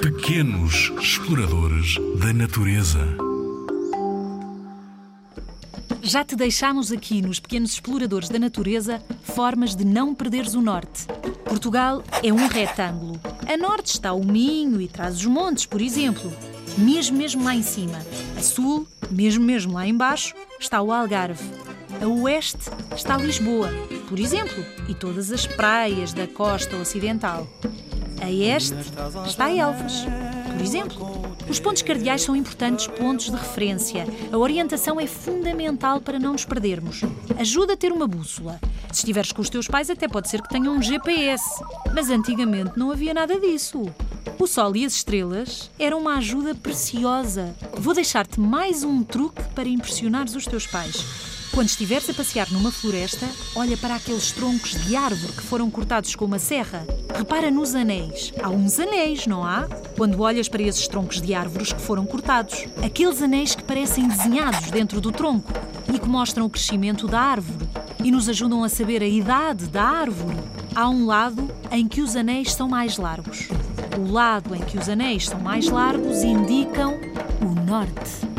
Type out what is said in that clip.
Pequenos exploradores da natureza. Já te deixámos aqui nos Pequenos Exploradores da Natureza formas de não perderes o norte. Portugal é um retângulo. A norte está o Minho e traz os montes, por exemplo. Mesmo mesmo lá em cima. A sul, mesmo mesmo lá embaixo, está o Algarve. A oeste está Lisboa, por exemplo, e todas as praias da costa ocidental. A este está Elvas, por exemplo. Os pontos cardeais são importantes pontos de referência. A orientação é fundamental para não nos perdermos. Ajuda a ter uma bússola. Se estiveres com os teus pais, até pode ser que tenham um GPS. Mas antigamente não havia nada disso. O sol e as estrelas eram uma ajuda preciosa. Vou deixar-te mais um truque para impressionares os teus pais. Quando estiveres a passear numa floresta, olha para aqueles troncos de árvore que foram cortados com uma serra. Repara nos anéis. Há uns anéis, não há? Quando olhas para esses troncos de árvores que foram cortados. Aqueles anéis que parecem desenhados dentro do tronco e que mostram o crescimento da árvore e nos ajudam a saber a idade da árvore. Há um lado em que os anéis são mais largos. O lado em que os anéis são mais largos indicam o norte.